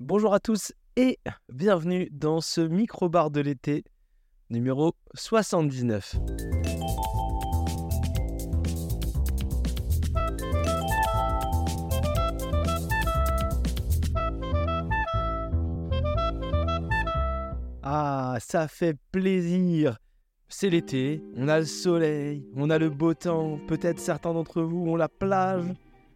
Bonjour à tous et bienvenue dans ce micro-bar de l'été numéro 79. Ah, ça fait plaisir. C'est l'été, on a le soleil, on a le beau temps, peut-être certains d'entre vous ont la plage,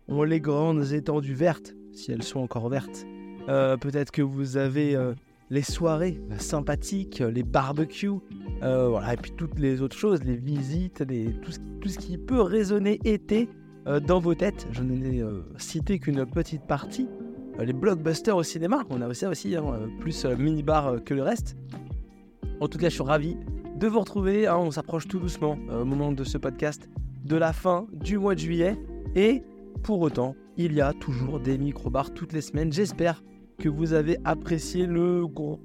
ont les grandes étendues vertes, si elles sont encore vertes. Euh, peut-être que vous avez euh, les soirées sympathiques, les barbecues, euh, voilà, et puis toutes les autres choses, les visites, les, tout, ce, tout, ce, qui peut résonner été dans vos têtes. Je n'ai cité qu'une petite partie. les blockbusters au cinéma, on a aussi, aussi hein, plus mini-bar que le reste. En tout cas, je suis ravi de vous retrouver. Hein, on s'approche tout doucement au moment de ce podcast de la fin du mois de juillet. Et pour autant, il y a toujours des micro-bars toutes les semaines. J'espère que vous avez apprécié le gros,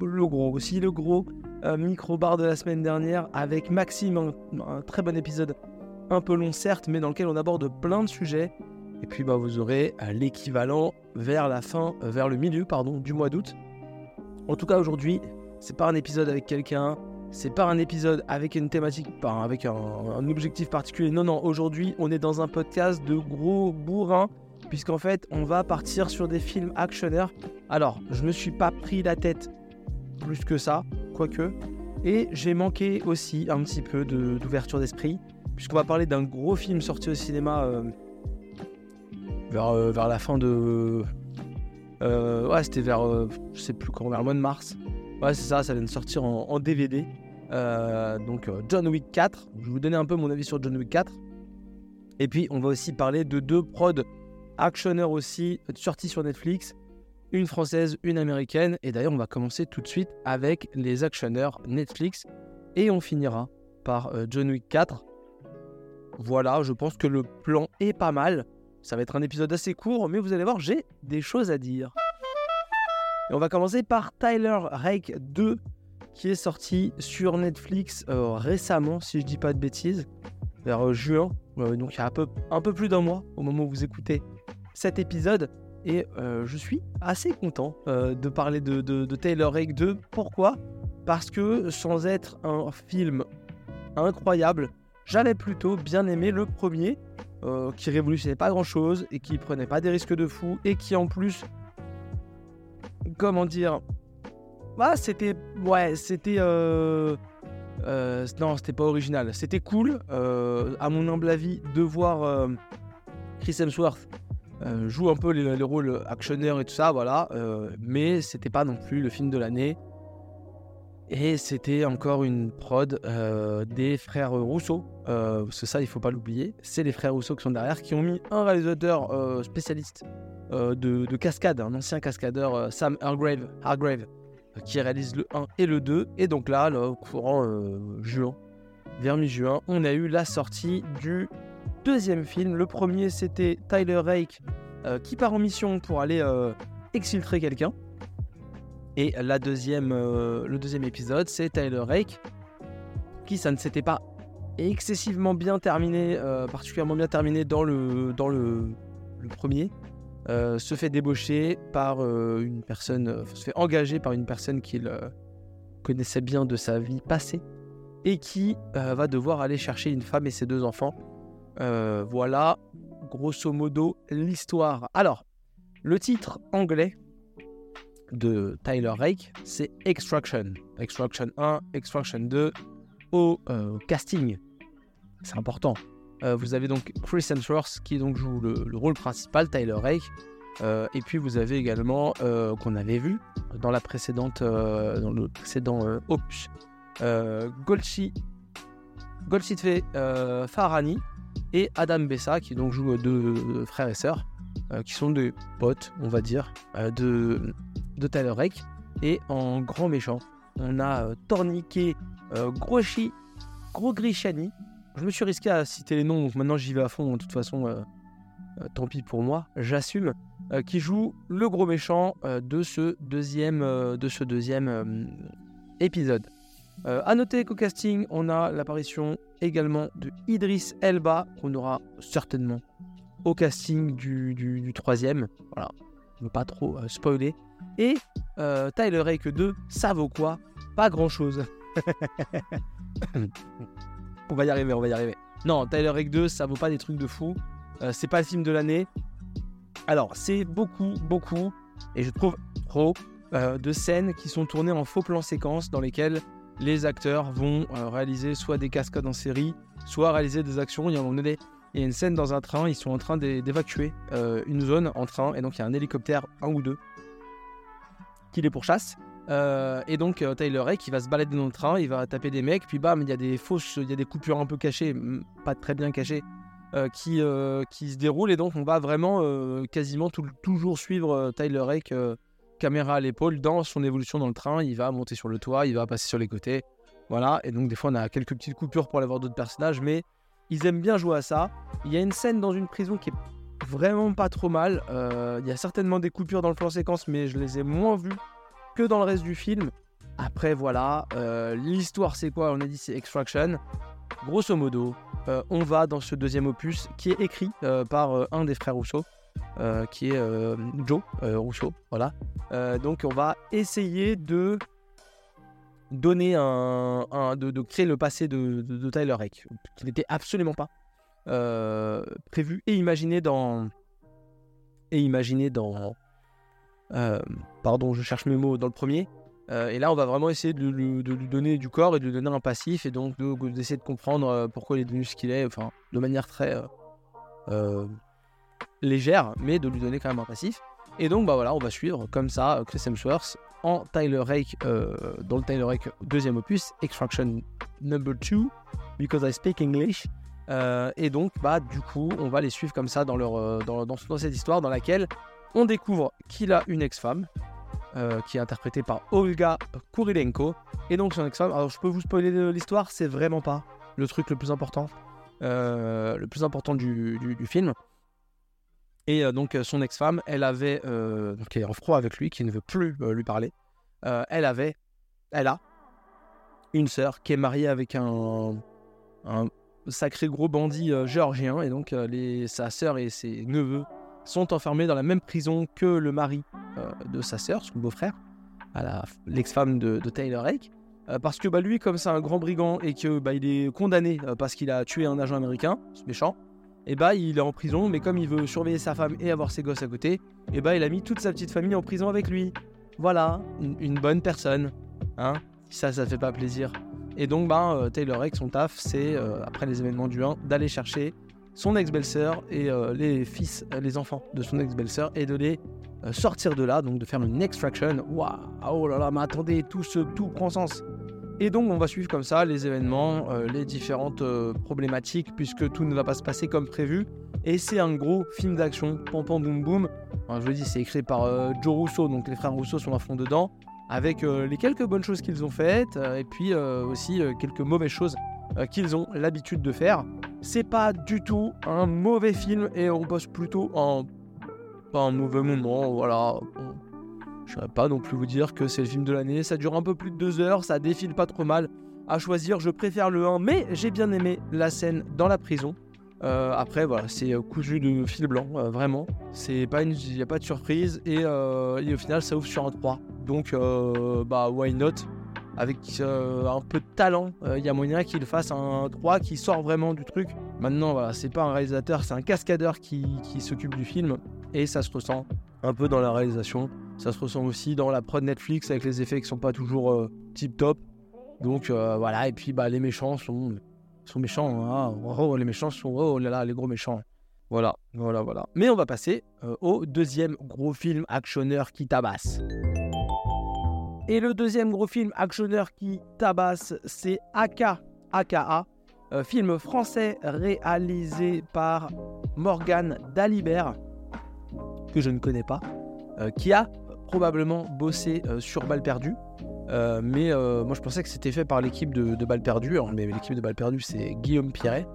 le gros aussi, le gros euh, micro-bar de la semaine dernière avec Maxime, un, très bon épisode, un peu long certes, mais dans lequel on aborde plein de sujets. Et puis bah, vous aurez euh, l'équivalent vers la fin, euh, vers le milieu pardon, du mois d'août. En tout cas aujourd'hui, c'est pas un épisode avec quelqu'un, c'est pas un épisode avec une thématique, avec un, un objectif particulier. Non, non, aujourd'hui on est dans un podcast de gros bourrins puisqu'en fait, on va partir sur des films actionneurs. Alors, je me suis pas pris la tête plus que ça, quoique, et j'ai manqué aussi un petit peu d'ouverture d'esprit, puisqu'on va parler d'un gros film sorti au cinéma euh, vers, euh, vers la fin de. Euh, ouais, c'était vers. je sais plus quand, vers le mois de mars. Ouais, c'est ça, ça vient de sortir en, en DVD. donc, John Wick 4. Je vais vous donner un peu mon avis sur John Wick 4. Et puis, on va aussi parler de deux prods actionneur aussi, sorti sur Netflix, une française, une américaine. Et d'ailleurs, on va commencer tout de suite avec les actionneurs Netflix. Et on finira par euh, John Wick 4. Voilà, je pense que le plan est pas mal. Ça va être un épisode assez court, mais vous allez voir, j'ai des choses à dire. Et on va commencer par Tyler Rake 2, qui est sorti sur Netflix euh, récemment, si je dis pas de bêtises, vers euh, juin. donc il y a un peu, un peu plus d'un mois au moment où vous écoutez cet épisode et euh, je suis assez content euh, de parler de, Taylor Rake 2. Pourquoi? Parce que sans être un film incroyable, j'avais plutôt bien aimé le premier, euh, qui révolutionnait pas grand chose et qui prenait pas des risques de fou et qui en plus, comment dire, bah c'était, ouais, c'était, non, c'était pas original, c'était cool, à mon humble avis, de voir Chris Hemsworth euh, joue un peu les, rôles actionneurs et tout ça, voilà. Euh, mais c'était pas non plus le film de l'année. Et c'était encore une prod euh, des frères Rousseau. c'est ça, il faut pas l'oublier. C'est les frères Rousseau qui sont derrière, qui ont mis un réalisateur spécialiste de, cascade, un ancien cascadeur, Sam Hargrave, Hargrave qui réalise le 1 et le 2. Et donc là au courant juin, vers mi-juin, on a eu la sortie du deuxième film. Le premier, c'était Tyler Rake euh, qui part en mission pour aller euh, exfiltrer quelqu'un. Et la deuxième, euh, le deuxième épisode, c'est Tyler Rake qui, ça ne s'était pas excessivement bien terminé, particulièrement bien terminé dans le, dans le premier, se fait débaucher par une personne, se fait engager par une personne qu'il connaissait bien de sa vie passée et qui va devoir aller chercher une femme et ses deux enfants euh, voilà, grosso modo, l'histoire. Alors, le titre anglais de Tyler Rake, c'est Extraction. Extraction 1, Extraction 2, au euh, casting. C'est important. Euh, vous avez donc Chris Hemsworth qui donc joue le, rôle principal, Tyler Rake. et puis vous avez également, qu'on avait vu dans, la le précédent opus, Golchi, Golchitfe Farani, et Adam Bessa qui donc joue deux frères et sœurs euh, qui sont des potes, on va dire, euh, de, de Tyler Rake. Et en grand méchant, on a euh, Torniquet, Groshi, Gros Grishani. Je me suis risqué à citer les noms, donc maintenant j'y vais à fond. De toute façon, tant pis pour moi, j'assume. qui joue le gros méchant de ce deuxième, de ce deuxième épisode. Euh, à noter qu'au casting, on a l'apparition également de Idris Elba, qu'on aura certainement au casting du, troisième. Voilà. ne veux pas trop spoiler. Et Tyler Rake 2, ça vaut quoi? Pas grand chose. on va y arriver, on va y arriver. Non, Tyler Rake 2, ça vaut pas des trucs de fou. c'est pas le film de l'année. Alors, c'est beaucoup, beaucoup, et je trouve trop, de scènes qui sont tournées en faux plan séquence dans lesquelles les acteurs vont réaliser soit des cascades en série, soit réaliser des actions. Il y, a, une scène dans un train, ils sont en train d'évacuer une zone en train, et donc il y a un hélicoptère, un ou deux, qui les pourchasse. Euh, et donc Tyler Ray qui va se balader dans le train, il va taper des mecs, puis bam, il y a des fausses, il y a des coupures un peu cachées, pas très bien cachées, euh, qui, euh, qui se déroulent. Et donc on va vraiment quasiment toujours suivre Tyler Rake, caméra à l'épaule, dans son évolution dans le train. Il va monter sur le toit, il va passer sur les côtés. Voilà, et donc des fois on a quelques petites coupures pour aller voir d'autres personnages, mais ils aiment bien jouer à ça. Il y a une scène dans une prison qui est vraiment pas trop mal. il y a certainement des coupures dans le plan séquence, mais je les ai moins vues que dans le reste du film. Après, voilà, euh, l'histoire c'est quoi? On a dit c'est Extraction. Grosso modo, euh, on va dans ce deuxième opus qui est écrit euh, par un des frères Rousseau, qui est Joe Rousseau. Voilà. donc on va essayer de donner un, de, créer le passé de, Tyler Rake, qui n'était absolument pas prévu et imaginé dans et imaginé dans euh, pardon, je cherche mes mots dans le premier. Euh, et là, on va vraiment essayer de, lui donner du corps et de lui donner un passif, et donc d'essayer de, comprendre euh, pourquoi il est devenu ce qu'il est, enfin, de manière très légère, mais de lui donner quand même un passif. Et donc, bah voilà, on va suivre comme ça Chris Hemsworth en Tyler Rake, dans le Tyler Rake deuxième opus, Extraction Number 2, Because I Speak English. et donc, bah, du coup, on va les suivre comme ça dans, leur, dans, dans cette histoire dans laquelle on découvre qu'il a une ex-femme euh, qui est interprétée par Olga Kurilenko. Et donc son ex-femme, alors je peux vous spoiler l'histoire, c'est vraiment pas le truc le plus important, euh, le plus important du, film. Et euh, donc son ex-femme, elle avait, qui est en froid avec lui, qui ne veut plus lui parler, elle avait, elle a une sœur qui est mariée avec un, sacré gros bandit géorgien, et donc les, sa sœur et ses neveux sont enfermés dans la même prison que le mari euh, de sa sœur, son beau-frère, l'ex-femme de, Taylor. Euh, parce que bah, lui, comme c'est un grand brigand et que bah, est condamné euh, parce qu'il a tué un agent américain, ce méchant, et bah il est en prison, mais comme il veut surveiller sa femme et avoir ses gosses à côté, et bah il a mis toute sa petite famille en prison avec lui. Voilà, une, bonne personne. Hein ça, ça fait pas plaisir. Et donc, bah, Taylor Rake, son taf, c'est, après les événements du 1, d'aller chercher son ex-belle-sœur et euh, les fils, euh, les enfants de son ex-belle-sœur et de les euh, sortir de là, donc de faire une extraction. Waouh, oh là là, mais attendez, tout, ce, tout prend sens. Et donc on va suivre comme ça les événements, les différentes problématiques, puisque tout ne va pas se passer comme prévu. Et c'est un gros film d'action, pam pam boum boum. je vous dis, c'est écrit par Joe Rousseau, donc les frères Rousseau sont à fond dedans, avec les quelques bonnes choses qu'ils ont faites, et puis aussi quelques mauvaises choses qu'ils ont l'habitude de faire c'est pas du tout un mauvais film et on passe plutôt pas un mauvais moment. Voilà. Je ne pas non plus vous dire que c'est le film de l'année. Ça dure un peu plus de deux heures, ça défile pas trop mal. À choisir, je préfère le 1, mais j'ai bien aimé la scène dans la prison. Euh, après, voilà, c'est euh, cousu de fil blanc, euh, vraiment. C'est pas il n'y a pas de surprise et, au final, ça ouvre sur un 3. Donc, bah, why not? Avec un peu de talent, il y a moyen qu'il fasse un 3 qui sort vraiment du truc. Maintenant, voilà, c'est pas un réalisateur, c'est un cascadeur qui, s'occupe du film et ça se ressent un peu dans la réalisation. Ça se ressent aussi dans la prod Netflix avec les effets qui sont pas toujours euh, tip top. Donc voilà, et puis bah, les méchants sont, sont méchants. Hein. Oh, les méchants sont oh là là, les gros méchants. Voilà, voilà, voilà. Mais on va passer au deuxième gros film actionneur qui tabasse. Et le deuxième gros film actionneur qui tabasse, c'est Aka, AKA, euh, film français réalisé par Morgan Dalibert, que je ne connais pas, euh, qui a probablement bossé euh, sur Balle Perdue. mais moi je pensais que c'était fait par l'équipe de, de Balle Perdue, mais l'équipe de Balle Perdue c'est Guillaume Piret.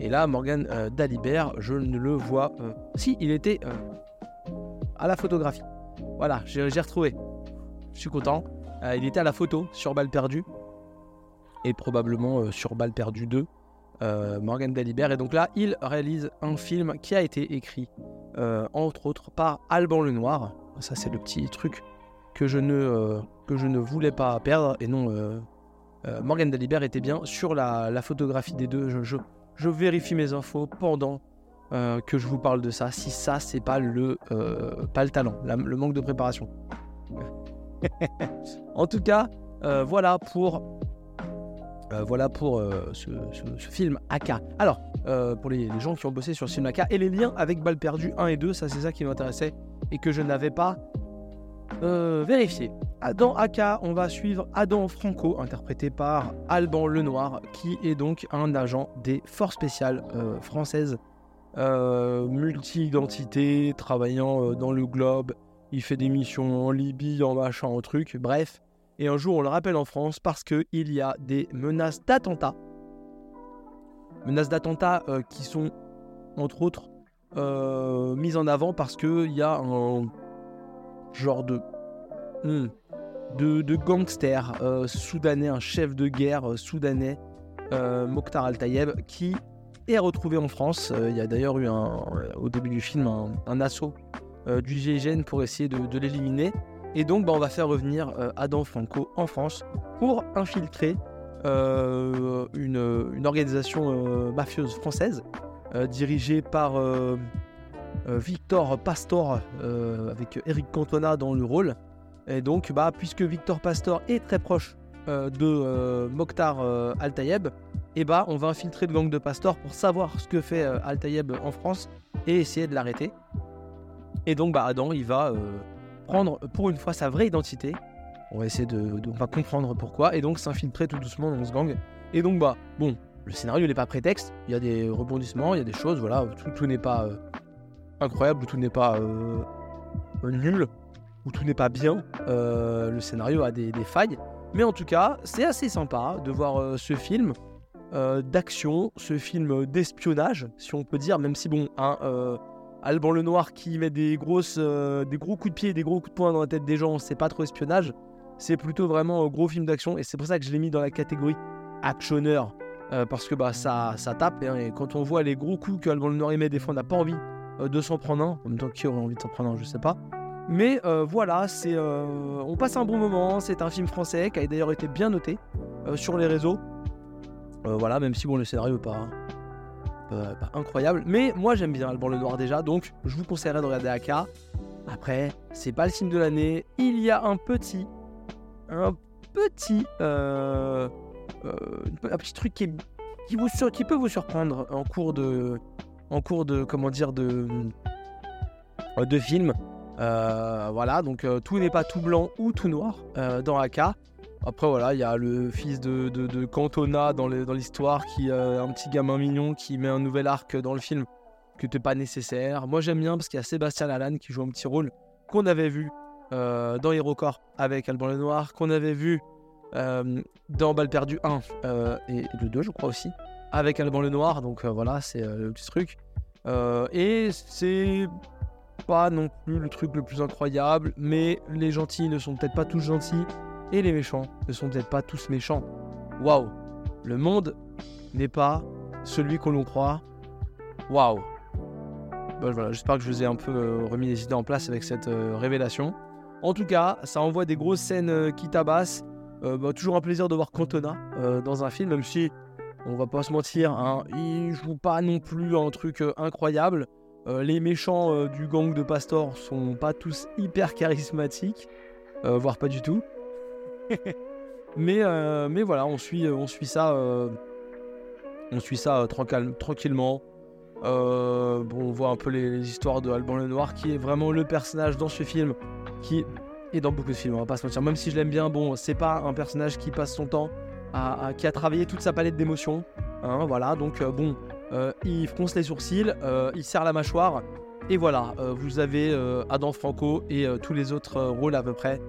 Et là, Morgan Dalibert, je ne le vois. si, il était à la photographie. Voilà, j'ai retrouvé je suis content. Euh, il était à la photo sur Balle perdue et probablement euh, sur Balle perdue 2, euh, Morgan Dalibert. Et donc là, il réalise un film qui a été écrit, entre autres, par Alban Lenoir. Ça, c'est le petit truc que je ne, que je ne voulais pas perdre. Et non, Morgan Dalibert était bien sur la, photographie des deux. Je, je, vérifie mes infos pendant que je vous parle de ça. Si ça, c'est pas le, pas le talent, le manque de préparation. en tout cas, voilà pour euh, voilà pour euh, ce, film AK. Alors, euh, pour les, gens qui ont bossé sur ce film AK, et les liens avec Balle Perdue 1 et 2, ça c'est ça qui m'intéressait et que je n'avais pas vérifié. Dans AK, on va suivre Adam Franco, interprété par Alban Lenoir, qui est donc un agent des forces spéciales françaises, multi-identité, travaillant dans le globe. Il fait des missions en Libye, en machin, en truc, bref. Et un jour, on le rappelle en France parce qu'il y a des menaces d'attentats. Menaces d'attentats euh, qui sont, entre autres, euh, mises en avant parce qu'il y a un genre de, hmm, de, gangster euh, soudanais, un chef de guerre soudanais, Mokhtar Al-Tayeb, qui est retrouvé en France. il y a d'ailleurs eu un, au début du film un, assaut du GIGN pour essayer de l'éliminer. Et donc, bah, on va faire revenir euh, Adam Franco en France pour infiltrer euh, une, organisation euh, mafieuse française dirigée par Victor Pastor avec Eric Cantona dans le rôle. Et donc, bah, puisque Victor Pastor est très proche de Mokhtar Al-Tayeb, et bah, on va infiltrer le gang de Pastor pour savoir ce que fait Al-Tayeb en France et essayer de l'arrêter. Et donc, Adam, il va prendre pour une fois sa vraie identité. On va essayer de, on va comprendre pourquoi et donc s'infiltrer tout doucement dans ce gang. Et donc bah bon, le scénario n'est pas prétexte. Il y a des rebondissements, il y a des choses, voilà, tout, n'est pas euh, incroyable, tout n'est pas euh, nul, ou tout n'est pas bien. Euh, le scénario a des, failles, mais en tout cas, c'est assez sympa de voir ce film d'action, ce film d'espionnage, si on peut dire, même si bon, hein, Alban le Noir qui met euh, des gros coups de pied et des gros coups de poing dans la tête des gens, c'est pas trop espionnage. C'est plutôt vraiment un gros film d'action et c'est pour ça que je l'ai mis dans la catégorie actionneur. Euh, parce que bah, ça, tape hein, et, quand on voit les gros coups que Alban le Noir met, des fois on n'a pas envie euh, de s'en prendre un. En même temps, qui aurait envie de s'en prendre un, je sais pas. Mais voilà, c'est, on passe un bon moment. C'est un film français qui a d'ailleurs été bien noté sur les réseaux. voilà, même si bon, le scénario pas, euh, pas incroyable. Mais moi j'aime bien Alban le Noir déjà, donc je vous conseillerais de regarder AK. Après, c'est pas le film de l'année. Il y a un petit, un petit, euh, euh, un petit truc qui peut vous surprendre en cours de, en cours de, comment dire, de, de film. voilà, donc tout n'est pas tout blanc ou tout noir dans AK. Après, voilà, il y a le fils de, de, Cantona dans l'histoire, qui est un petit gamin mignon qui met un nouvel arc dans le film qui n'était pas nécessaire. Moi, j'aime bien parce qu'il y a Sébastien Lalanne qui joue un petit rôle qu'on avait vu euh, dans HeroCorp avec Alban Lenoir, qu'on avait vu euh, dans Balle Perdu 1 euh, et, le 2, je crois aussi, avec Alban Lenoir. Donc voilà, c'est le petit truc. et c'est pas non plus le truc le plus incroyable, mais les gentils ne sont peut-être pas tous gentils. Et les méchants ne sont peut-être pas tous méchants. Waouh Le monde n'est pas celui qu'on l'on croit. Waouh voilà, J'espère que je vous ai un peu euh, remis les idées en place avec cette euh, révélation. En tout cas, ça envoie des grosses scènes euh, qui tabassent. Bah, toujours un plaisir de voir Cantona dans un film, même si on va pas se mentir, hein, il joue pas non plus un truc incroyable. les méchants du gang de Pastor sont pas tous hyper charismatiques, voire pas du tout. Mais, euh, mais voilà, on suit, on suit ça, euh, on suit ça euh, tranquillement. bon, on voit un peu les, histoires de Alban le Noir, qui est vraiment le personnage dans ce film, qui est dans beaucoup de films, on va pas se mentir. Même si je l'aime bien, bon, c'est pas un personnage qui passe son temps à, qui a travaillé toute sa palette d'émotions. Hein, voilà, donc bon, il fronce les sourcils, il serre la mâchoire, et voilà, vous avez Adam Franco et tous les autres rôles à peu près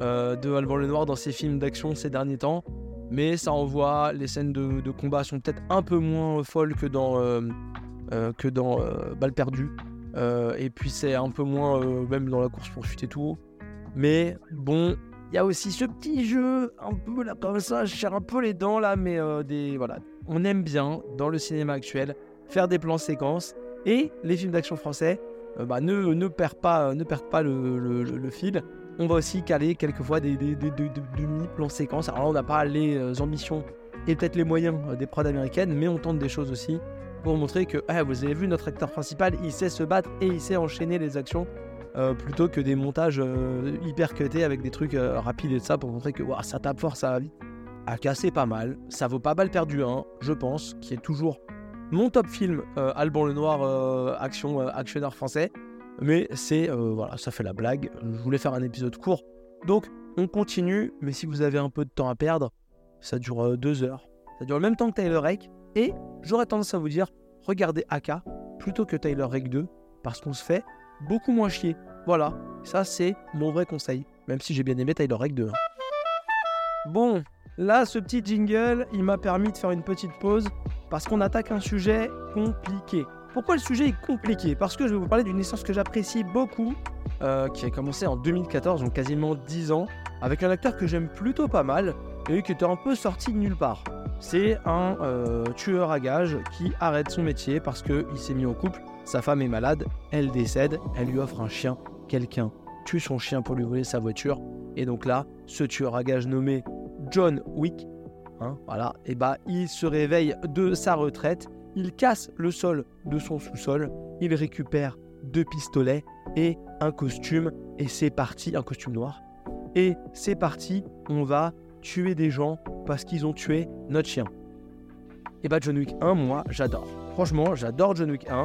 euh, de Alban Lenoir dans ses films d'action ces derniers temps. Mais ça envoie, les scènes de, combat sont peut-être un peu moins folles que dans, euh, euh, que dans perdue. et puis c'est un peu moins, même dans la course poursuite et tout. Mais bon, il y a aussi ce petit jeu, un peu là comme ça, je serre un peu les dents là, mais des, voilà. On aime bien, dans le cinéma actuel, faire des plans séquences. Et les films d'action français euh, bah, ne, ne perd pas, ne perd pas le fil. On va aussi caler quelquefois des, des demi-plans séquences. Alors là, on n'a pas les euh, ambitions et peut-être les moyens euh, des prods américaines, mais on tente des choses aussi pour montrer que ah, vous avez vu notre acteur principal, il sait se battre et il sait enchaîner les actions euh, plutôt que des montages hyper cutés avec des trucs rapides et de ça pour montrer que ça tape fort, ça. À casser pas mal, ça vaut pas mal perdu 1, je pense, qui est toujours mon top film Alban Lenoir action actionneur français. Mais c'est euh, voilà, ça fait la blague. Je voulais faire un épisode court, donc on continue. Mais si vous avez un peu de temps à perdre, ça dure euh, deux heures. Ça dure le même temps que Tyler Rake. Et j'aurais tendance à vous dire, regardez AK plutôt que Tyler Rake 2 parce qu'on se fait beaucoup moins chier. Voilà, ça c'est mon vrai conseil. Même si j'ai bien aimé Tyler Rake 2. hein. Bon, là ce petit jingle, il m'a permis de faire une petite pause parce qu'on attaque un sujet compliqué. Pourquoi le sujet est compliqué? Parce que je vais vous parler d'une licence que j'apprécie beaucoup, euh, qui a commencé en 2014, donc quasiment 10 ans, avec un acteur que j'aime plutôt pas mal et qui était un peu sorti de nulle part. C'est un euh, tueur à gages qui arrête son métier parce qu'il s'est mis en couple, sa femme est malade, elle décède, elle lui offre un chien, quelqu'un tue son chien pour lui voler sa voiture, et donc là, ce tueur à gages nommé John Wick, hein, et bah il se réveille de sa retraite, il casse le sol de son sous-sol, il récupère deux pistolets et un costume, et c'est parti, un costume noir, et c'est parti, on va tuer des gens parce qu'ils ont tué notre chien. Et bah John Wick 1, moi j'adore. Franchement, j'adore John Wick 1.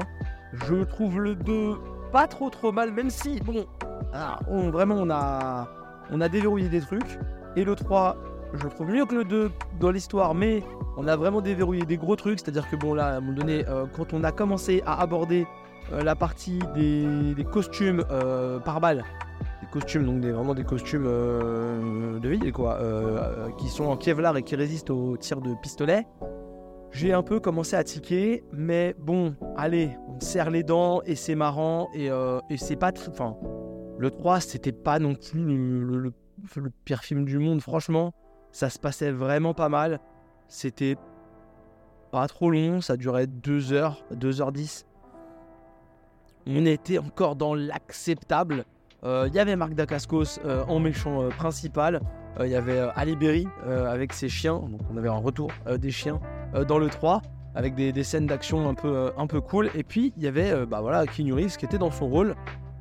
Je trouve le 2 pas trop trop mal, même si, bon, ah, on- vraiment on a, on a déverrouillé des trucs. Et le 3, je le trouve mieux que le 2 dans l'histoire, mais on a vraiment déverrouillé des gros trucs. C'est-à-dire que bon là, à un moment donné, euh, quand on a commencé à aborder euh, la partie des, costumes euh, par balle, des costumes, donc des, vraiment des costumes euh, de ville, quoi, qui sont en Kevlar et qui résistent aux tirs de pistolet. J'ai un peu commencé à tiquer, mais bon, allez, on serre les dents et c'est marrant et, et c'est pas. Enfin, le 3, c'était pas non plus le pire film du monde, franchement. Ça se passait vraiment pas mal. C'était pas trop long, ça durait 2 heures, 2h10. On était encore dans l'acceptable. Euh, Il y avait Marc Dacascos euh, en méchant euh, principal. Euh, Il y avait euh, Ali Berry euh, avec ses chiens. Donc on avait un retour euh, des chiens euh, dans le 3 avec des, scènes d'action un peu, euh, un peu cool. Et puis il y avait euh, bah, voilà, Keanu Reeves qui était dans son rôle.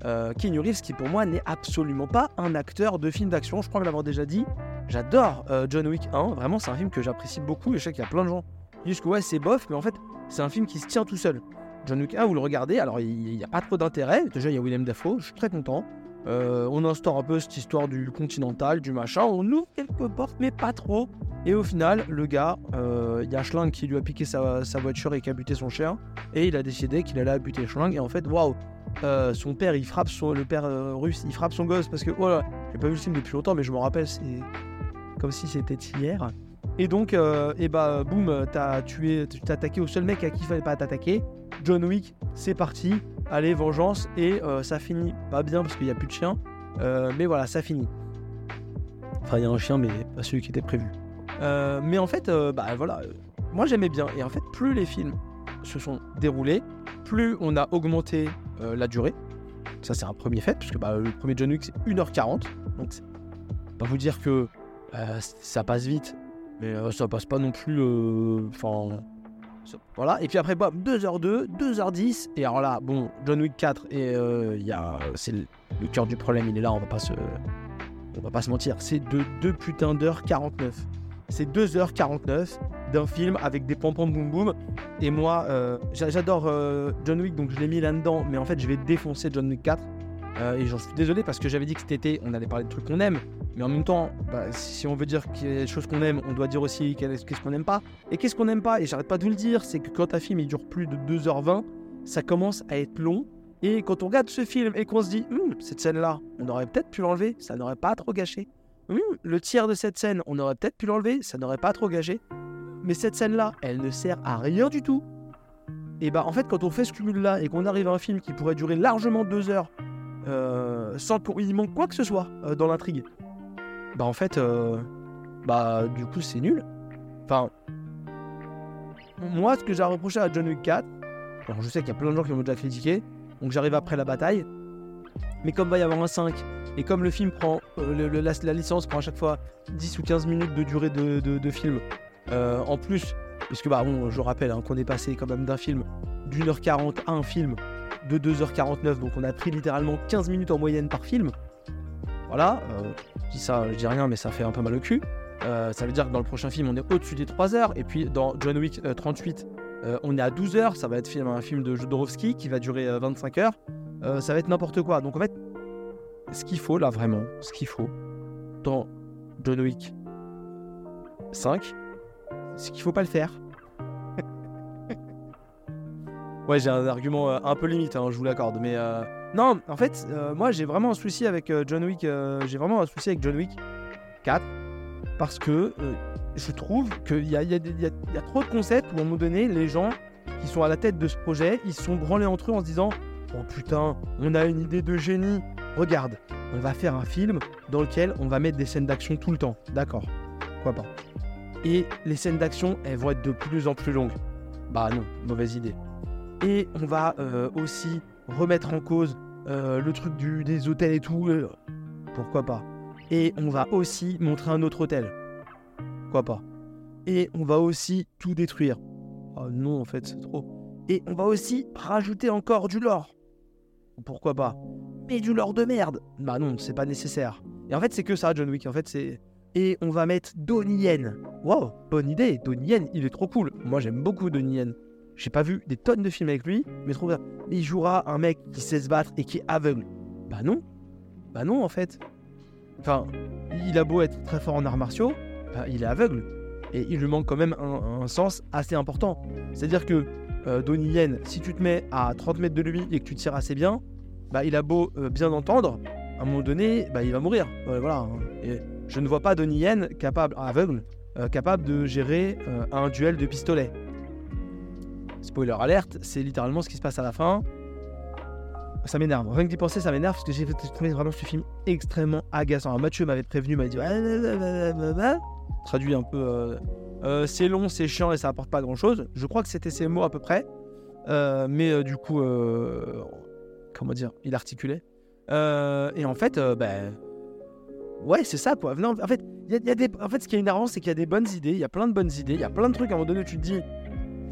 Euh, Keanu Reeves qui pour moi n'est absolument pas un acteur de film d'action. Je crois me l'avoir déjà dit. J'adore euh, John Wick 1. Vraiment c'est un film que j'apprécie beaucoup. Et je sais qu'il y a plein de gens qui disent que ouais c'est bof. Mais en fait c'est un film qui se tient tout seul. John Wick 1 vous le regardez. Alors il n'y a pas trop d'intérêt. Déjà il y a William Dafoe. Je suis très content. Euh, on instaure un peu cette histoire du continental, du machin. On ouvre quelques portes, mais pas trop. Et au final, le gars, euh, il y a Schling qui lui a piqué sa, voiture et qui a buté son chien. Et il a décidé qu'il allait buter Schling. Et en fait, waouh, son père, il frappe son, le père russe, il frappe son gosse parce que, voilà, j'ai pas vu le film depuis longtemps, mais je me rappelle, c'est comme si c'était hier. Et donc, euh, et bah, boum, t'as tué, tu t'es attaqué au seul mec à qui il fallait pas t'attaquer. John Wick, c'est parti. Allez, vengeance. Et euh, ça finit pas bien parce qu'il n'y a plus de chien. Euh, mais voilà, ça finit. Enfin, il y a un chien, mais pas celui qui était prévu. Mais en fait, bah voilà, moi j'aimais bien. Et en fait, plus les films se sont déroulés, plus on a augmenté la durée. Ça, c'est un premier fait, puisque bah, le premier John Wick, c'est 1h40. Donc, pas vous dire que euh, ça passe vite, mais euh, ça passe pas non plus. euh, Enfin. voilà, et puis après, bam, 2h02, 2h10, et alors là, bon, John Wick 4, et euh, il a, c'est le, cœur du problème, il est là, on va pas se, mentir, c'est de 2 putains d'heures 49. C'est 2h49 d'un film avec des pom-pom boum boum, et moi, euh, j'a- j'adore euh, John Wick, donc je l'ai mis là-dedans, mais en fait, je vais défoncer John Wick 4, euh, et j'en suis désolé parce que j'avais dit que cet été, on allait parler de trucs qu'on aime, mais en même temps, bah, si on veut dire qu'il y a des choses qu'on aime, on doit dire aussi qu'est-ce qu'on n'aime pas. Et qu'est-ce qu'on n'aime pas Et j'arrête pas de vous le dire, c'est que quand un film il dure plus de 2h20, ça commence à être long. Et quand on regarde ce film et qu'on se dit, Hum, cette scène-là, on aurait peut-être pu l'enlever, ça n'aurait pas trop gâché. Hum, le tiers de cette scène, on aurait peut-être pu l'enlever, ça n'aurait pas trop gâché. Mais cette scène-là, elle ne sert à rien du tout. Et bah en fait, quand on fait ce cumul-là et qu'on arrive à un film qui pourrait durer largement deux heures, euh, sans qu'il manque quoi que ce soit euh, dans l'intrigue, bah en fait, euh, bah du coup c'est nul. Enfin, moi ce que j'ai reproché à John Wick 4, alors je sais qu'il y a plein de gens qui m'ont déjà critiqué, donc j'arrive après la bataille. Mais comme va y avoir un 5, et comme le film prend, euh, la, licence prend à chaque fois 10 ou 15 minutes de durée de, de- de film, euh, en plus, puisque bah bon, je rappelle hein, qu'on est passé quand même d'un film d'une heure 40 à un film de 2h49, donc on a pris littéralement 15 minutes en moyenne par film. Voilà, euh, je dis ça, je dis rien, mais ça fait un peu mal au cul. Euh, ça veut dire que dans le prochain film, on est au-dessus des 3 heures. Et puis dans John Wick euh, 38, euh, on est à 12 heures. Ça va être film, un film de Jodorowsky qui va durer euh, 25 heures. Euh, ça va être n'importe quoi. Donc en fait, ce qu'il faut là vraiment, ce qu'il faut dans John Wick 5, c'est qu'il faut pas le faire. ouais, j'ai un argument euh, un peu limite, hein, je vous l'accorde. Mais euh, non, en fait, euh, moi j'ai vraiment un souci avec euh, John Wick. euh, j'ai vraiment un souci avec John Wick 4 parce que euh, je trouve qu'il y a, trop de concepts où à un moment donné, les gens qui sont à la tête de ce projet, ils se sont branlés entre eux en se disant Oh putain, on a une idée de génie. Regarde, on va faire un film dans lequel on va mettre des scènes d'action tout le temps. D'accord, pourquoi pas. Et les scènes d'action, elles vont être de plus en plus longues. Bah non, mauvaise idée. Et on va euh, aussi remettre en cause euh, le truc du, des hôtels et tout. euh, pourquoi pas. Et on va aussi montrer un autre hôtel. Pourquoi pas. Et on va aussi tout détruire. Oh non, en fait, c'est trop. Et on va aussi rajouter encore du lore. Pourquoi pas Mais du lore de merde Bah non, c'est pas nécessaire. Et en fait, c'est que ça, John Wick. En fait, c'est. Et on va mettre Donnie Yen. Wow, bonne idée. Donnie Yen, il est trop cool. Moi, j'aime beaucoup Donnie Yen. J'ai pas vu des tonnes de films avec lui, mais. Il jouera un mec qui sait se battre et qui est aveugle. Bah non. Bah non, en fait. Enfin, il a beau être très fort en arts martiaux, bah, il est aveugle. Et il lui manque quand même un, sens assez important. C'est-à-dire que euh, Donnie Yen, si tu te mets à 30 mètres de lui et que tu tires assez bien, bah, il a beau euh, bien entendre, à un moment donné, bah, il va mourir. Voilà. hein. Et je ne vois pas Donnie Yen capable, aveugle, euh, capable de gérer euh, un duel de pistolet. Spoiler alerte, c'est littéralement ce qui se passe à la fin. Ça m'énerve. Rien que d'y penser, ça m'énerve parce que j'ai trouvé vraiment ce film extrêmement agaçant. Mathieu m'avait prévenu, m'avait dit traduit un peu. euh, euh, c'est long, c'est chiant et ça apporte pas grand chose. Je crois que c'était ces mots à peu près. Euh, mais du coup, comment dire, il articulait. Et en fait, ben. Ouais, c'est ça quoi. Non, en fait, y y a des... en fait, ce qui est énervant, c'est qu'il y a des bonnes idées, il y a plein de bonnes idées, il y a plein de trucs à un moment donné tu te dis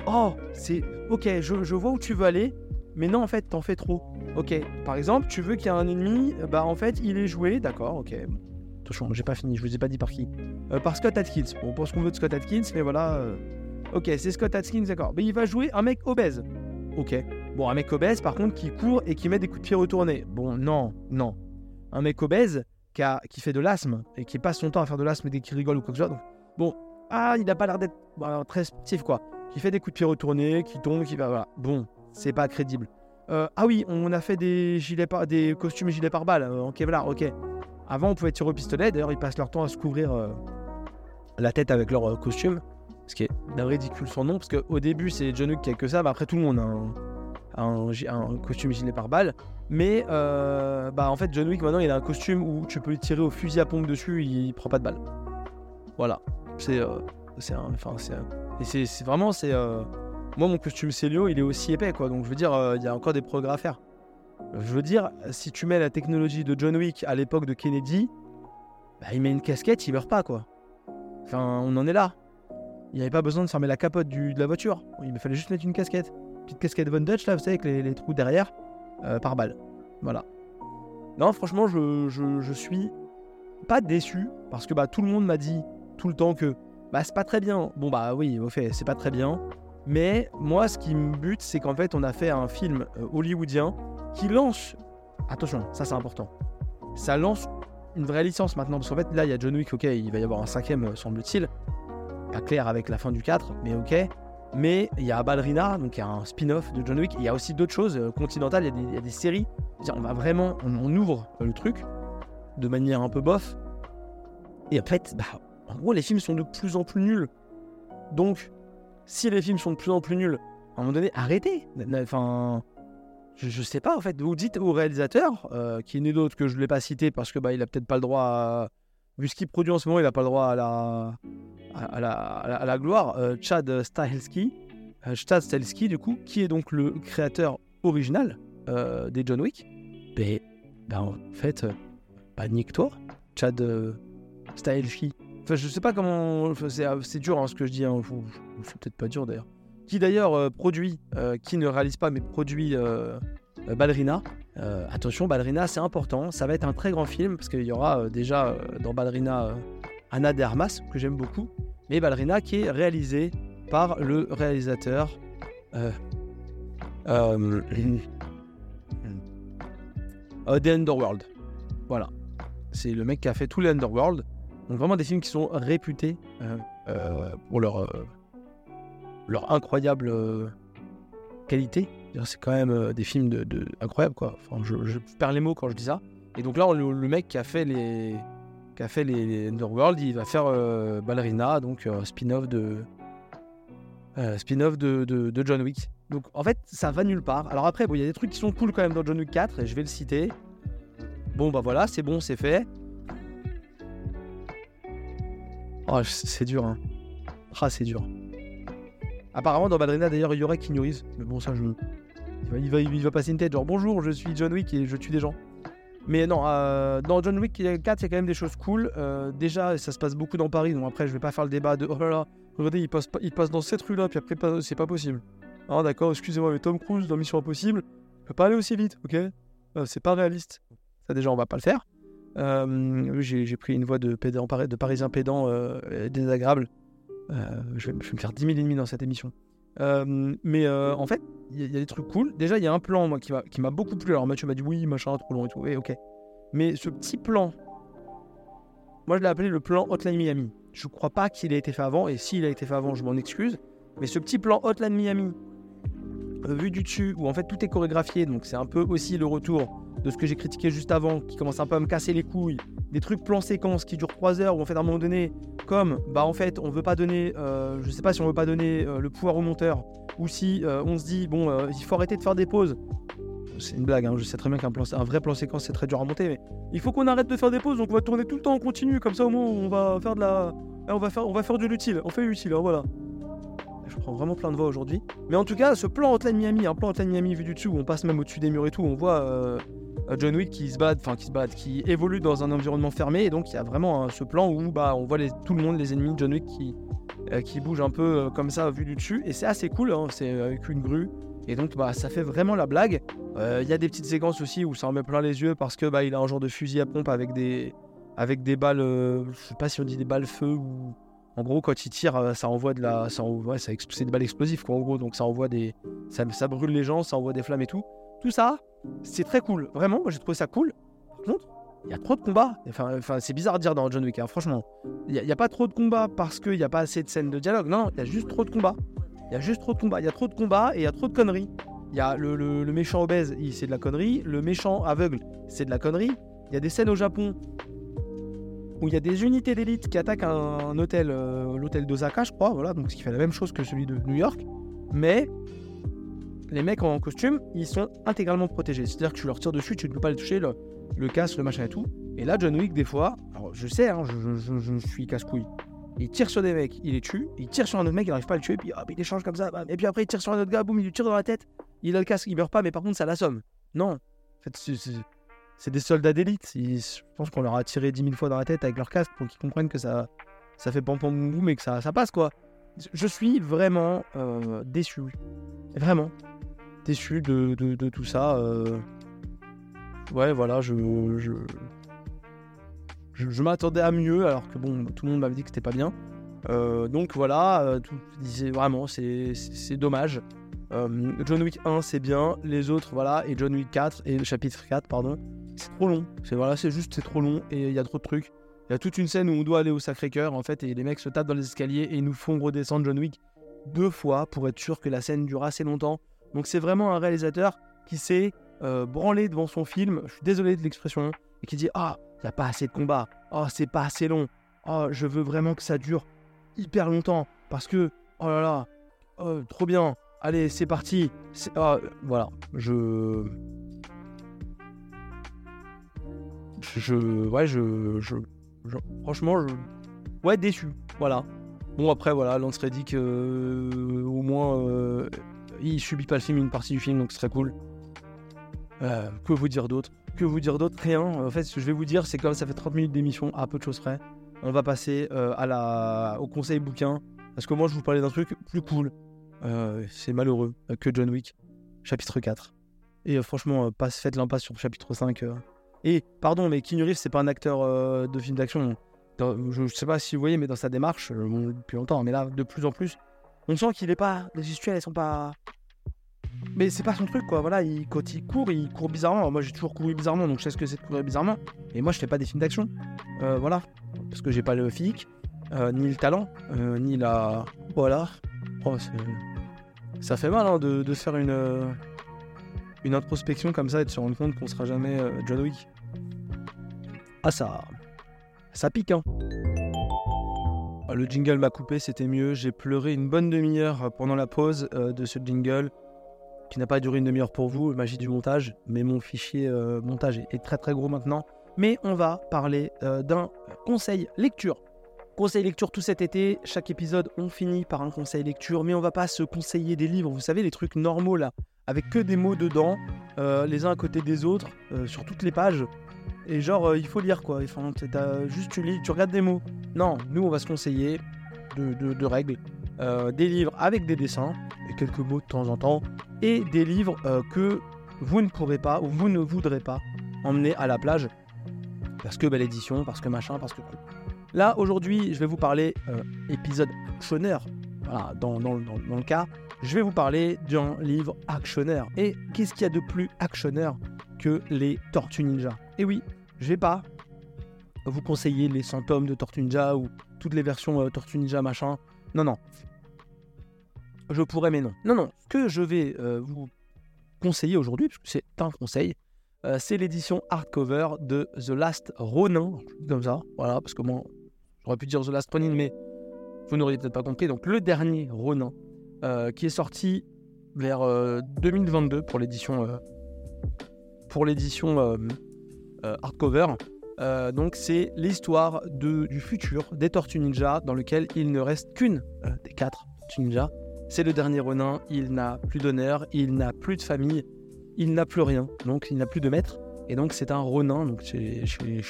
Oh, c'est. Ok, je, je vois où tu veux aller, mais non, en fait, t'en fais trop. Ok, par exemple, tu veux qu'il y ait un ennemi, bah en fait, il est joué, d'accord, ok. Attention, j'ai pas fini, je vous ai pas dit par qui. Euh, par Scott Atkins. Bon, on pense qu'on veut de Scott Atkins, mais voilà. euh, Ok, c'est Scott Atkins, d'accord. Mais il va jouer un mec obèse. Ok. Bon, un mec obèse, par contre, qui court et qui met des coups de pied retournés. Bon, non, non. Un mec obèse qui, a- qui fait de l'asthme et qui passe son temps à faire de l'asthme dès qu'il rigole ou quoi que ce soit. Donc, bon, ah, il a pas l'air d'être bah, très sportif, quoi. Qui fait des coups de pied retournés, qui tombe, qui va. Voilà. Bon, c'est pas crédible. Euh, ah oui, on a fait des gilets par... des costumes gilets pare-balles euh, en Kevlar, ok. Avant, on pouvait tirer au pistolet. D'ailleurs, ils passent leur temps à se couvrir euh, la tête avec leur costume. Ce qui est d'un ridicule sans nom. Parce qu'au début, c'est John Wick qui a que ça. Mais après, tout le monde a un, un un costume gilet pare-balles. Mais bah, en fait, John Wick, maintenant, il a un costume où tu peux lui tirer au fusil à pompe dessus. Il prend pas de balle. Voilà. C'est. C'est Enfin, c'est. c'est vraiment. C'est. euh, Moi, mon costume Célio, il est aussi épais, quoi. Donc, je veux dire, euh, il y a encore des progrès à faire. Je veux dire, si tu mets la technologie de John Wick à l'époque de Kennedy, bah, il met une casquette, il meurt pas, quoi. Enfin, on en est là. Il n'y avait pas besoin de fermer la capote du- de la voiture. Il fallait juste mettre une casquette. Petite casquette Von Dutch, là, vous savez, avec les, les trous derrière, euh, par balle. Voilà. Non, franchement, je, je, je suis pas déçu, parce que bah, tout le monde m'a dit tout le temps que bah, c'est pas très bien. Bon, bah oui, au fait, c'est pas très bien. Mais moi, ce qui me bute, c'est qu'en fait, on a fait un film euh, hollywoodien qui lance. Attention, ça c'est important. Ça lance une vraie licence maintenant. Parce qu'en fait, là, il y a John Wick, ok, il va y avoir un cinquième, euh, semble-t-il. Pas clair avec la fin du 4, mais ok. Mais il y a Ballerina, donc il y a un spin-off de John Wick. Il y a aussi d'autres choses euh, continentales, il y, a des- séries. On va vraiment. On, on ouvre euh, le truc de manière un peu bof. Et en fait, bah, en gros, les films sont de plus en plus nuls. Donc, si les films sont de plus en plus nuls, à un moment donné, arrêtez. Enfin, je, je sais pas en fait. Vous dites au réalisateur, euh, qui n'est d'autre que je ne l'ai pas cité parce que bah, il a peut-être pas le droit à. Vu ce qu'il produit en ce moment, il n'a pas le droit à la, à, la, gloire. euh, Chad Stahelski. Euh, Chad Stahelski, du coup, qui est donc le créateur original des John Wick, ben, en fait, bah, nique-toi, Chad Stahelski. Enfin, je sais pas comment. euh, c'est dur hein, ce que je dis, hein, c'est peut-être pas dur d'ailleurs. Qui d'ailleurs euh, produit, euh, qui ne réalise pas, mais produit euh, Ballerina. Attention, Ballerina, c'est important. Ça va être un très grand film parce qu'il y aura déjà dans Ballerina Anna de Armas, que j'aime beaucoup, mais Ballerina qui est réalisé par le réalisateur. The Underworld. Voilà. C'est le mec qui a fait tous les Underworld. Donc vraiment des films qui sont réputés euh, euh, pour leur, euh, leur incroyable qualité. C'est quand même des films de, incroyables quoi. Je, perds les mots quand je dis ça. Et donc là, le, mec qui a fait les, qui a fait les, les Underworld, il va faire Ballerina, donc spin-off de spin-off de, de- John Wick. Donc en fait, ça va nulle part. Alors après, il y a des trucs qui sont cool quand même dans John Wick 4, et je vais le citer. Bon bah voilà, c'est bon, c'est fait. Oh, c'est dur, hein. Ah, c'est dur. Apparemment, dans Ballerina, d'ailleurs, il y aurait Keanu Reeves. Mais bon, ça, je... Il va, il, va, passer une tête, genre, bonjour, je suis John Wick et je tue des gens. Mais non, euh, dans John Wick 4, il y a quand même des choses cool. Euh, déjà, ça se passe beaucoup dans Paris, donc après, je vais pas faire le débat de, oh là là, regardez, il passe, pas- il passe dans cette rue-là, puis après, c'est pas possible. Ah, d'accord, excusez-moi, mais Tom Cruise dans Mission Impossible, peut pas aller aussi vite, ok? Euh, C'est pas réaliste. Ça, déjà, on va pas le faire. Euh, j'ai pris une voix de, parisien pédant euh, désagréable. Euh, je, vais, me faire 10 000 ennemis dans cette émission. Mais en fait, il y, a- des trucs cool. Déjà, il y a un plan moi, qui m'a beaucoup plu. Alors Mathieu m'a dit oui, machin, trop long et tout. Oui, ok. Mais ce petit plan, moi je l'ai appelé le plan Hotline Miami. Je crois pas qu'il ait été fait avant. Et s'il a été fait avant, je m'en excuse. Mais ce petit plan Hotline Miami, vu du dessus, où en fait tout est chorégraphié, donc c'est un peu aussi le retour de ce que j'ai critiqué juste avant, qui commence un peu à me casser les couilles, des trucs plan séquence qui durent 3 heures, où en fait à un moment donné, comme bah en fait on veut pas donner, euh, je sais pas si on veut pas donner euh, le pouvoir au monteur, ou si euh, on se dit bon il faut arrêter de faire des pauses. C'est une blague, hein, je sais très bien qu'un plan, un vrai plan séquence c'est très dur à monter, mais il faut qu'on arrête de faire des pauses, donc on va tourner tout le temps en continu, comme ça au moins on va faire de la, on va faire, on va faire de l'utile, on fait l'utile, hein, voilà. Je prends vraiment plein de voix aujourd'hui. Mais en tout cas, ce plan Hotline Miami, un plan Hotline Miami vu du dessus, où on passe même au-dessus des murs et tout, on voit John Wick qui se balade, enfin qui se qui évolue dans un environnement fermé. Et donc il y a vraiment hein, ce plan où bah, on voit tout le monde, les ennemis de John Wick qui, euh, qui bougent un peu euh, comme ça vu du dessus. Et c'est assez cool, hein, c'est avec une grue. Et donc bah, ça fait vraiment la blague. Euh, Il y a des petites séquences aussi où ça en met plein les yeux parce que bah, il a un genre de fusil à pompe avec des, avec des balles, euh, je sais pas si on dit des balles feu ou en gros, quand il tire, euh, ça envoie de la. Ça des balles explosives, quoi, en gros. Donc, ça envoie des. Ça, ça brûle les gens, ça envoie des flammes et tout. Tout ça, c'est très cool. Vraiment, moi, j'ai trouvé ça cool. Par contre, il y a trop de combats. Enfin, enfin c'est bizarre à dire dans John Wick, hein, franchement. Il n'y a, pas trop de combats parce qu'il n'y a pas assez de scènes de dialogue. Non, il y a juste trop de combats. Il y a juste trop de combats. Il y a trop de combats et il y a trop de conneries. Il y a le, le- méchant obèse, c'est de la connerie. Le méchant aveugle, c'est de la connerie. Il y a des scènes au Japon où il y a des unités d'élite qui attaquent un, hôtel, euh, l'hôtel d'Osaka, je crois, voilà, donc ce qui fait la même chose que celui de New York, mais les mecs en costume, ils sont intégralement protégés. C'est-à-dire que tu leur tires dessus, tu ne peux pas les toucher, le, casque, le machin et tout. Et là, John Wick, des fois, alors je sais, hein, je, suis casse-couille. Il tire sur des mecs, il les tue, il tire sur un autre mec, il n'arrive pas à le tuer, puis hop, il échange comme ça, et puis après il tire sur un autre gars, boum, il lui tire dans la tête, il a le casque, il meurt pas, mais par contre ça l'assomme. Non, en fait, c'est- des soldats d'élite. Je pense qu'on leur a tiré 10 000 fois dans la tête avec leur casque pour qu'ils comprennent que ça, ça fait pam pam boum et que ça, ça passe quoi. Je suis vraiment euh, déçu. Vraiment déçu de, de- tout ça. euh. Ouais, voilà, je. Je, je, m'attendais à mieux alors que bon, tout le monde m'avait dit que c'était pas bien. Euh, donc voilà, euh, tout, vraiment, c'est dommage. John Wick 1, c'est bien. Les autres, voilà. Et John Wick 4, et le chapitre 4, pardon, c'est trop long. C'est voilà, juste, c'est trop long et il y a trop de trucs. Il y a toute une scène où on doit aller au Sacré-Cœur, en fait, et les mecs se tapent dans les escaliers et nous font redescendre John Wick deux fois pour être sûr que la scène dure assez longtemps. Donc c'est vraiment un réalisateur qui s'est euh, branlé devant son film, je suis désolé de l'expression, et qui dit Ah, il n'y a pas assez de combat. Oh, c'est pas assez long. Oh, je veux vraiment que ça dure hyper longtemps parce que, oh là là, oh, trop bien. Allez, c'est parti. Ah, voilà, je. Je. Ouais, je. je- je- franchement, je. Ouais, déçu. Voilà. Bon, après, voilà, Lance Reddick, euh, au moins, euh, il subit pas le film, une partie du film, donc c'est très cool. Euh, que vous dire d'autre? Que vous dire d'autre? Rien. En fait, ce que je vais vous dire, c'est comme ça fait 30 minutes d'émission, à peu de choses près. On va passer euh, au conseil bouquin. Parce que moi, je vous parlais d'un truc plus cool. Euh, c'est malheureux que John Wick, chapitre 4. Et franchement, faites l'impasse sur chapitre 5. euh. Et pardon, mais Keanu Reeves, c'est pas un acteur de film d'action. Je, je sais pas si vous voyez, mais dans sa démarche, depuis longtemps, mais là, de plus en plus, on sent qu'il est pas. Les gestuels, elles sont pas. Mais c'est pas son truc, quoi. Voilà, il, quand il court, il court bizarrement. Moi, j'ai toujours couru bizarrement, donc je sais ce que c'est de courir bizarrement. Et moi, je fais pas des films d'action. Euh, voilà. Parce que j'ai pas le physique, euh, ni le talent, euh, ni la. Voilà. Oh, ça fait mal hein, de, faire une, une introspection comme ça et de se rendre compte qu'on sera jamais John Wick. Ah, ça. Ça pique, hein. Ah, Le jingle m'a coupé, c'était mieux. J'ai pleuré une bonne demi-heure pendant la pause euh, de ce jingle, qui n'a pas duré une demi-heure pour vous, magie du montage, mais mon fichier euh, montage est, très très gros maintenant. Mais on va parler euh, d'un conseil lecture. Conseil lecture tout cet été, chaque épisode on finit par un conseil lecture, mais on va pas se conseiller des livres, vous savez les trucs normaux là, avec que des mots dedans, euh, les uns à côté des autres, euh, sur toutes les pages. Et genre euh, il faut lire quoi, enfin, t'as- juste tu lis, tu regardes des mots. Non, nous on va se conseiller de, règles, euh, des livres avec des dessins, et quelques mots de temps en temps, et des livres euh, que vous ne pourrez pas ou vous ne voudrez pas emmener à la plage, parce que belle édition, parce que machin, parce que... Là, aujourd'hui, je vais vous parler épisode actionneur. Voilà, dans- dans le cas, je vais vous parler d'un livre actionneur. Et qu'est-ce qu'il y a de plus actionneur les Tortues Ninja Et oui, je vais pas vous conseiller les 100 tomes de Tortues Ninja ou toutes les versions euh, Tortues Ninja machin. Non, non. Je pourrais, mais non. Non, non. Ce que je vais euh, vous conseiller aujourd'hui, parce c'est un conseil, euh, c'est l'édition hardcover de The Last Ronin, comme ça, voilà, parce que moi, j'aurais pu dire The Last Ronin, mais vous n'auriez peut-être pas compris. Donc, le dernier Ronin, euh, qui est sorti vers euh, 2022 pour l'édition pour l'édition euh, euh, hardcover. Euh, donc, c'est l'histoire du futur des Tortues Ninja, dans lequel il ne reste qu'une des quatre Tortues Ninja. C'est le dernier Ronin. Il n'a plus d'honneur, il n'a plus de famille, il n'a plus rien. Donc, il n'a plus de maître. Et donc, c'est un Ronin. Donc, chez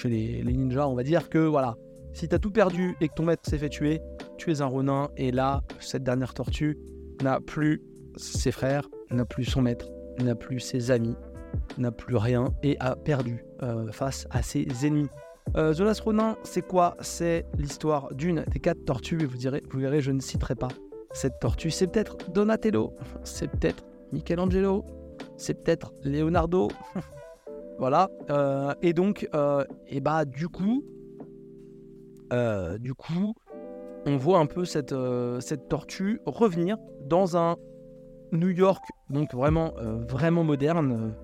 les, les ninjas, on va dire que voilà, si t'as tout perdu et que ton maître s'est fait tuer, tu es un Ronin. Et là, cette dernière tortue n'a plus ses frères, n'a plus son maître, n'a plus ses amis, n'a plus rien et a perdu euh, face à ses ennemis. Euh, The Last Ronin, c'est quoi? C'est l'histoire d'une des quatre tortues vous, direz, verrez, je ne citerai pas cette tortue. C'est peut-être Donatello, c'est peut-être Michelangelo, c'est peut-être Leonardo. voilà. euh, et donc, et bah du coup, du coup, on voit un peu cette, cette tortue revenir dans un New York, donc vraiment, vraiment moderne,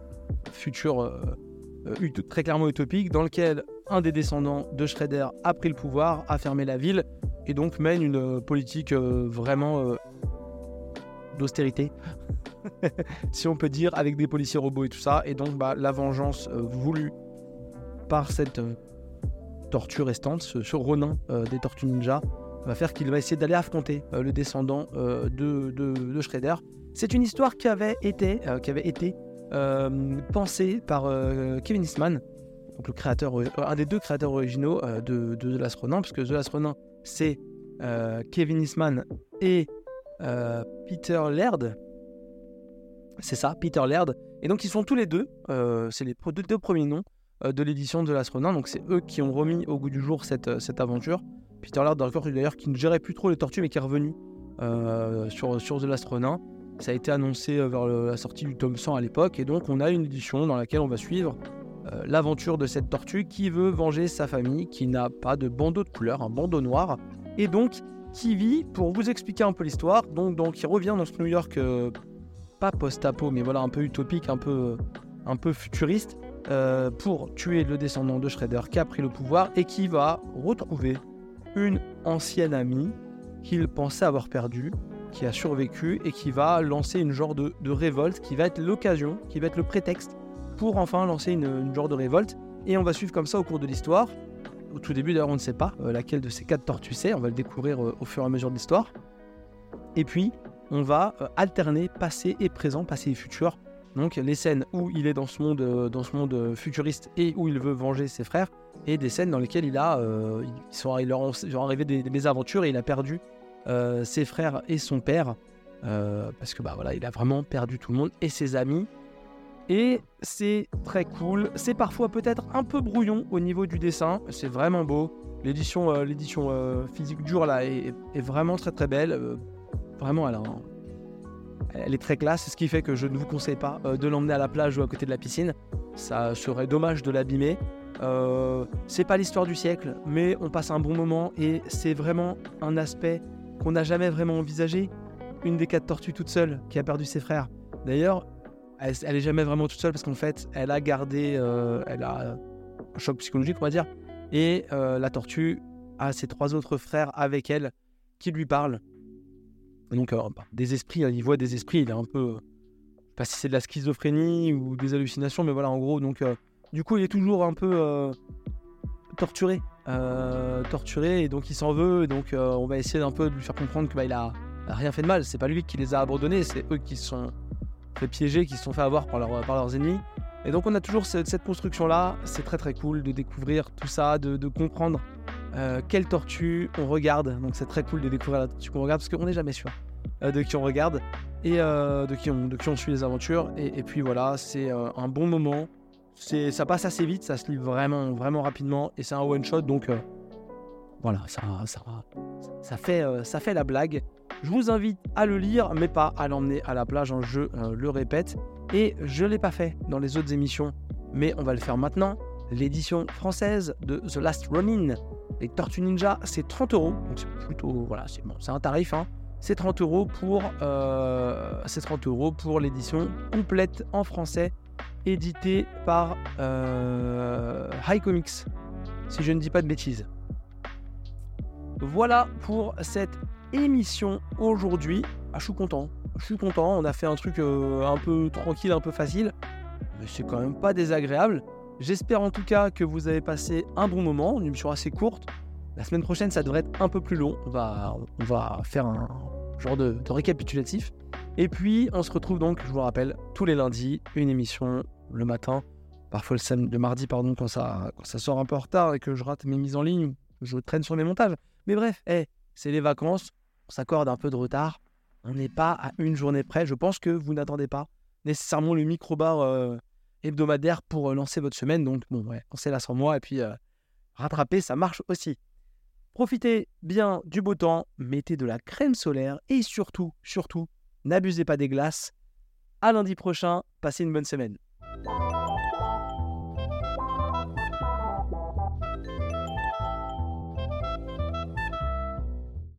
futur euh, euh, très clairement utopique, dans lequel un des descendants de Shredder a pris le pouvoir, a fermé la ville, et donc mène une euh, politique vraiment d'austérité, si on peut dire, avec des policiers robots et tout ça, et donc bah, la vengeance voulue par cette tortue restante, ce, ce Ronin des Tortues Ninja, va faire qu'il va essayer d'aller affronter le descendant de, de, de. C'est une histoire qui avait été, qui avait été euh, pensée par euh, Kevin Eastman, donc le créateur, un des deux créateurs originaux euh, de, The Last Ronin, puisque The Last Ronin, c'est Kevin Eastman et Peter Laird. C'est ça, Peter Laird. Et donc ils sont tous les deux, c'est les deux, premiers noms de l'édition de The Last Ronin, donc c'est eux qui ont remis au goût du jour cette, cette aventure. Peter Laird, d'ailleurs, qui ne gérait plus trop les tortues, mais qui est revenu sur, sur The Last Ronin. Ça a été annoncé euh, vers la sortie du tome 100 à l'époque, et donc on a une édition dans laquelle on va suivre euh, l'aventure de cette tortue qui veut venger sa famille, qui n'a pas de bandeau de couleur, un bandeau noir, et donc qui vit, pour vous expliquer un peu l'histoire, donc, il revient dans ce New York, euh, pas post-apo, mais voilà, un peu utopique, un peu, un peu futuriste, pour tuer le descendant de Shredder qui a pris le pouvoir et qui va retrouver une ancienne amie qu'il pensait avoir perdue, qui a survécu et qui va lancer une genre de, révolte qui va être l'occasion, qui va être le prétexte pour enfin lancer une, genre de révolte. Et on va suivre comme ça au cours de l'histoire. Au tout début, d'ailleurs, on ne sait pas euh, laquelle de ces quatre tortues c'est. On va le découvrir euh, au fur et à mesure de l'histoire. Et puis, on va euh, alterner passé et présent, passé et futur, Donc les scènes où il est dans ce monde, dans ce monde futuriste et où il veut venger ses frères, et des scènes dans lesquelles il a, sont, il leur sont arrivé des, des mésaventures et il a perdu euh, ses frères et son père, euh, parce que bah voilà, il a vraiment perdu tout le monde et ses amis. Et c'est très cool. C'est parfois peut-être un peu brouillon au niveau du dessin. C'est vraiment beau. L'édition, euh, l'édition euh, physique dure là est, vraiment très très belle. Vraiment, elle, est très classe. Ce qui fait que je ne vous conseille pas de l'emmener à la plage ou à côté de la piscine. Ça serait dommage de l'abîmer. C'est pas l'histoire du siècle, mais on passe un bon moment et c'est vraiment un aspect qu'on n'a jamais vraiment envisagé. Une des quatre tortues toute seule qui a perdu ses frères. D'ailleurs, elle, est jamais vraiment toute seule parce qu'en fait, elle a gardé, euh, elle a un choc psychologique, on va dire, et euh, la tortue a ses trois autres frères avec elle qui lui parlent. Donc, euh, bah, des esprits, hein, il voit des esprits, il est un peu, pas si c'est de la schizophrénie ou des hallucinations, mais voilà, en gros, donc, du coup, il est toujours un peu torturé, euh, torturé, et donc il s'en veut, et donc euh, on va essayer un peu de lui faire comprendre que bah, a rien fait de mal, c'est pas lui qui les a abandonnés, c'est eux qui se sont fait piéger, qui se sont fait avoir par, par leurs ennemis. Et donc on a toujours cette, construction-là, c'est très très cool de découvrir tout ça, de, comprendre euh, quelle tortue on regarde. Donc c'est très cool de découvrir la tortue qu'on regarde, parce qu'on n'est jamais sûr euh, de qui on regarde et de, qui on, de qui on suit les aventures. Et, puis voilà, c'est un bon moment. Ça passe assez vite, ça se lit vraiment, vraiment rapidement, et c'est un one shot, donc euh, voilà, euh, ça fait la blague. Je vous invite à le lire, mais pas à l'emmener à la plage, hein, je euh, le répète. Et je ne l'ai pas fait dans les autres émissions, mais on va le faire maintenant. L'édition française de The Last Ronin, les Tortues Ninja, c'est 30 euros. Donc c'est plutôt, voilà, c'est bon, c'est un tarif. Hein. C'est 30 euros pour, euh, c'est 30 euros pour l'édition complète en français, éditée par euh, High Comics, si je ne dis pas de bêtises. Voilà pour cette émission aujourd'hui. Ah, je suis content. Je suis content. On a fait un truc euh, un peu tranquille, un peu facile. Mais c'est quand même pas désagréable. J'espère en tout cas que vous avez passé un bon moment. Une émission assez courte. La semaine prochaine, ça devrait être un peu plus long. On va, faire un genre de récapitulatif. Et puis, on se retrouve donc, je vous rappelle, tous les lundis, une émission le matin. Parfois le, sam- le mardi, pardon, quand ça, quand ça sort un peu en retard et que je rate mes mises en ligne, je traîne sur mes montages. Mais bref, eh, c'est les vacances, on s'accorde un peu de retard. On n'est pas à une journée près. Je pense que vous n'attendez pas nécessairement le micro-bar euh, hebdomadaire pour euh, lancer votre semaine. Donc, bon, ouais, lancez là sans moi et puis euh, rattraper, ça marche aussi. Profitez bien du beau temps, mettez de la crème solaire et surtout, surtout, n'abusez pas des glaces. À lundi prochain, passez une bonne semaine. Bye.